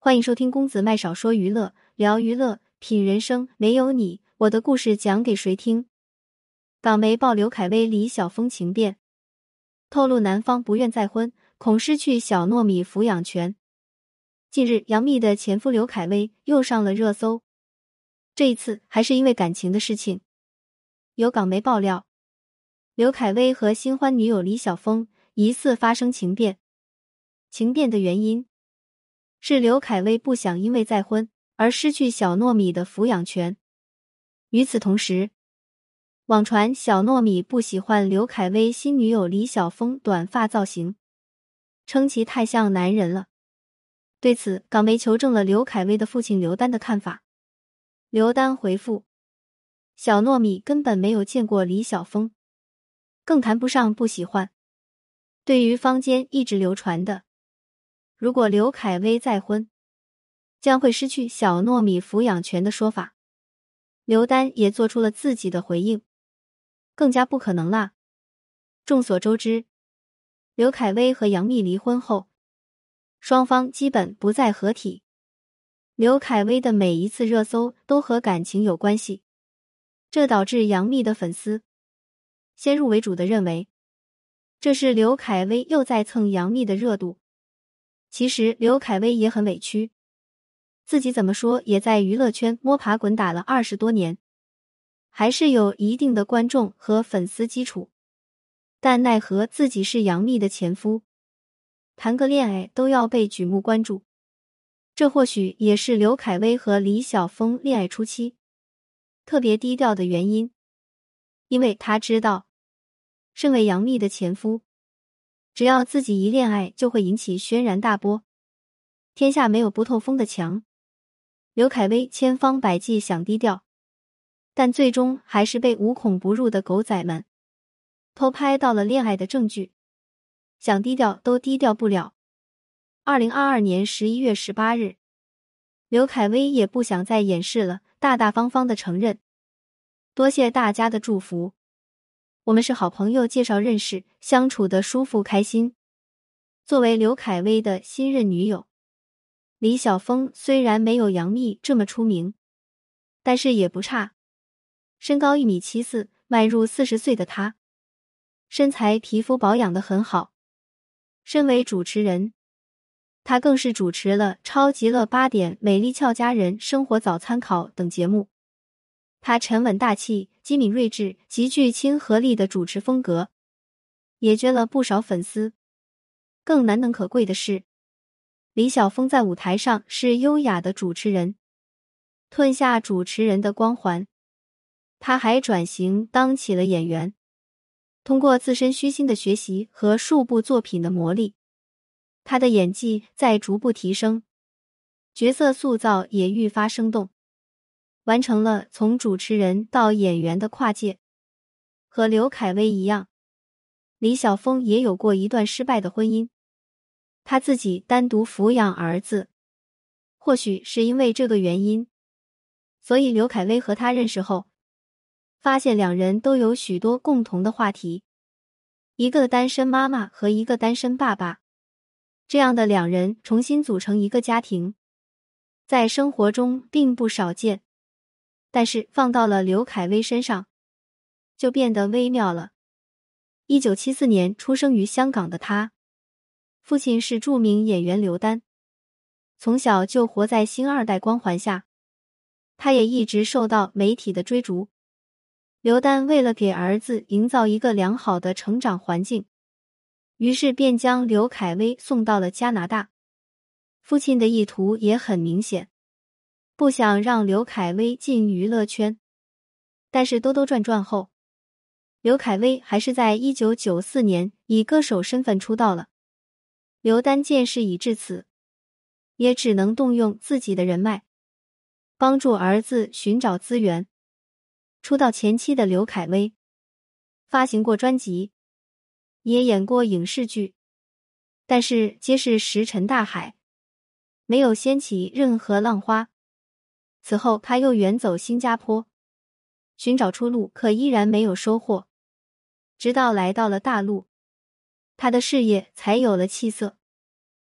欢迎收听公子麦少说娱乐，聊娱乐，品人生。没有你，我的故事讲给谁听？港媒曝刘恺威、李晓峰情变，透露男方不愿再婚，恐失去小糯米抚养权。近日，杨幂的前夫刘恺威又上了热搜，这一次还是因为感情的事情。有港媒爆料，刘恺威和新欢女友李晓峰疑似发生情变，情变的原因。是刘恺威不想因为再婚而失去小糯米的抚养权。与此同时，网传小糯米不喜欢刘恺威新女友李晓峰短发造型，称其太像男人了。对此，港媒求证了刘恺威的父亲刘丹的看法。刘丹回复：小糯米根本没有见过李晓峰，更谈不上不喜欢。对于坊间一直流传的。如果刘恺威再婚，将会失去小糯米抚养权的说法，刘丹也做出了自己的回应，更加不可能啦。众所周知，刘恺威和杨幂离婚后，双方基本不再合体。刘恺威的每一次热搜都和感情有关系，这导致杨幂的粉丝先入为主的认为，这是刘恺威又在蹭杨幂的热度。其实刘恺威也很委屈，自己怎么说也在娱乐圈摸爬滚打了二十多年，还是有一定的观众和粉丝基础。但奈何自己是杨幂的前夫，谈个恋爱都要被举目关注。这或许也是刘恺威和李晓峰恋爱初期特别低调的原因，因为他知道，身为杨幂的前夫。只要自己一恋爱，就会引起轩然大波。天下没有不透风的墙。刘恺威千方百计想低调，但最终还是被无孔不入的狗仔们偷拍到了恋爱的证据。想低调都低调不了。二零二二年十一月十八日，刘恺威也不想再掩饰了，大大方方的承认：“多谢大家的祝福。”我们是好朋友介绍认识，相处的舒服开心。作为刘恺威的新任女友，李晓峰虽然没有杨幂这么出名，但是也不差。身高一米七四，迈入四十岁的他，身材皮肤保养的很好。身为主持人，他更是主持了《超级乐八点》《美丽俏佳人》《生活早参考》等节目。他沉稳大气、机敏睿智、极具亲和力的主持风格，也捐了不少粉丝。更难能可贵的是，李晓峰在舞台上是优雅的主持人，吞下主持人的光环。他还转型当起了演员，通过自身虚心的学习和数部作品的磨砺，他的演技在逐步提升，角色塑造也愈发生动。完成了从主持人到演员的跨界。和刘恺威一样，李晓峰也有过一段失败的婚姻，他自己单独抚养儿子。或许是因为这个原因，所以刘恺威和他认识后，发现两人都有许多共同的话题。一个单身妈妈和一个单身爸爸，这样的两人重新组成一个家庭，在生活中并不少见。但是放到了刘恺威身上，就变得微妙了。一九七四年出生于香港的他，父亲是著名演员刘丹，从小就活在星二代光环下，他也一直受到媒体的追逐。刘丹为了给儿子营造一个良好的成长环境，于是便将刘恺威送到了加拿大。父亲的意图也很明显。不想让刘恺威进娱乐圈，但是兜兜转转后，刘恺威还是在一九九四年以歌手身份出道了。刘丹见事已至此，也只能动用自己的人脉，帮助儿子寻找资源。出道前期的刘恺威，发行过专辑，也演过影视剧，但是皆是石沉大海，没有掀起任何浪花。此后，他又远走新加坡，寻找出路，可依然没有收获。直到来到了大陆，他的事业才有了气色。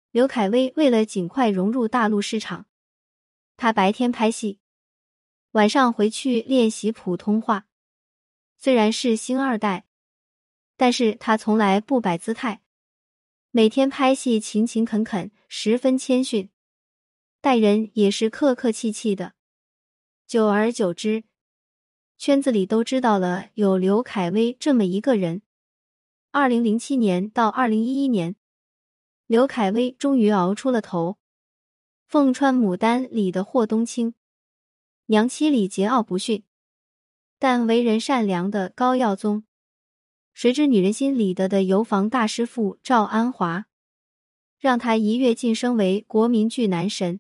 刘恺威为了尽快融入大陆市场，他白天拍戏，晚上回去练习普通话。虽然是星二代，但是他从来不摆姿态，每天拍戏勤勤恳恳，十分谦逊，待人也是客客气气的。久而久之，圈子里都知道了有刘恺威这么一个人。二零零七年到二零一一年。刘恺威终于熬出了头，凤穿牡丹里的霍冬青，娘妻里桀骜不驯，但为人善良的高耀宗，谁知女人心里的的油房大师傅赵安华，让他一跃晋升为国民剧男神。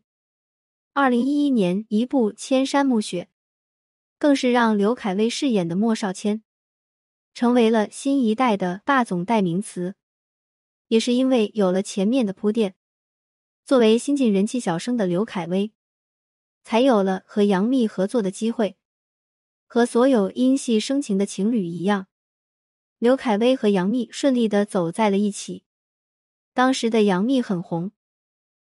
二零一一年一部《千山暮雪》，更是让刘恺威饰演的莫少谦，成为了新一代的霸总代名词。也是因为有了前面的铺垫，作为新晋人气小生的刘恺威，才有了和杨幂合作的机会。和所有因戏生情的情侣一样，刘恺威和杨幂顺利的走在了一起。当时的杨幂很红，《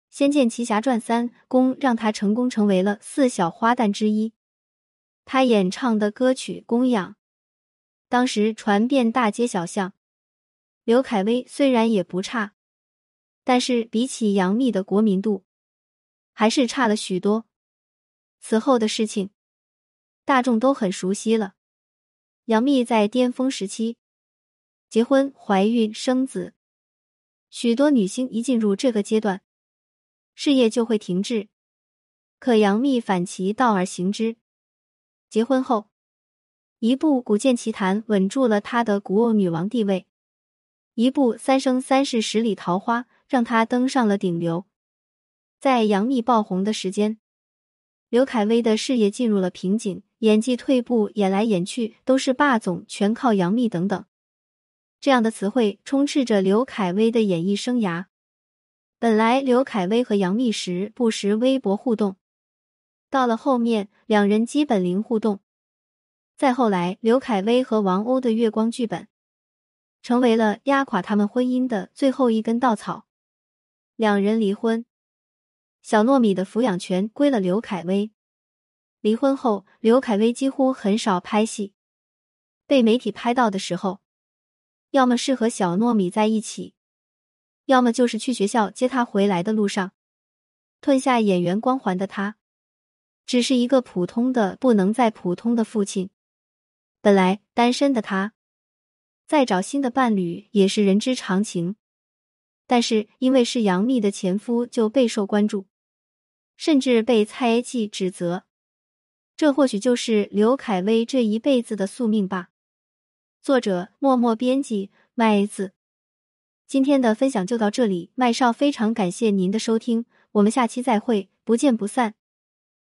仙剑奇侠传三》宫让她成功成为了四小花旦之一。她演唱的歌曲《供养》，当时传遍大街小巷。刘恺威虽然也不差，但是比起杨幂的国民度，还是差了许多。此后的事情，大众都很熟悉了。杨幂在巅峰时期结婚、怀孕、生子，许多女星一进入这个阶段，事业就会停滞。可杨幂反其道而行之，结婚后，一部《古剑奇谭》稳住了她的古偶女王地位。一部《三生三世十里桃花》让她登上了顶流。在杨幂爆红的时间，刘恺威的事业进入了瓶颈，演技退步，演来演去都是霸总，全靠杨幂等等。这样的词汇充斥着刘恺威的演艺生涯。本来刘恺威和杨幂时不时微博互动，到了后面两人基本零互动。再后来，刘恺威和王鸥的月光剧本。成为了压垮他们婚姻的最后一根稻草，两人离婚，小糯米的抚养权归了刘恺威。离婚后，刘恺威几乎很少拍戏，被媒体拍到的时候，要么是和小糯米在一起，要么就是去学校接他回来的路上。褪下演员光环的他，只是一个普通的不能再普通的父亲。本来单身的他。再找新的伴侣也是人之常情，但是因为是杨幂的前夫，就备受关注，甚至被猜忌指责。这或许就是刘恺威这一辈子的宿命吧。作者：默默编辑麦子。今天的分享就到这里，麦少非常感谢您的收听，我们下期再会，不见不散。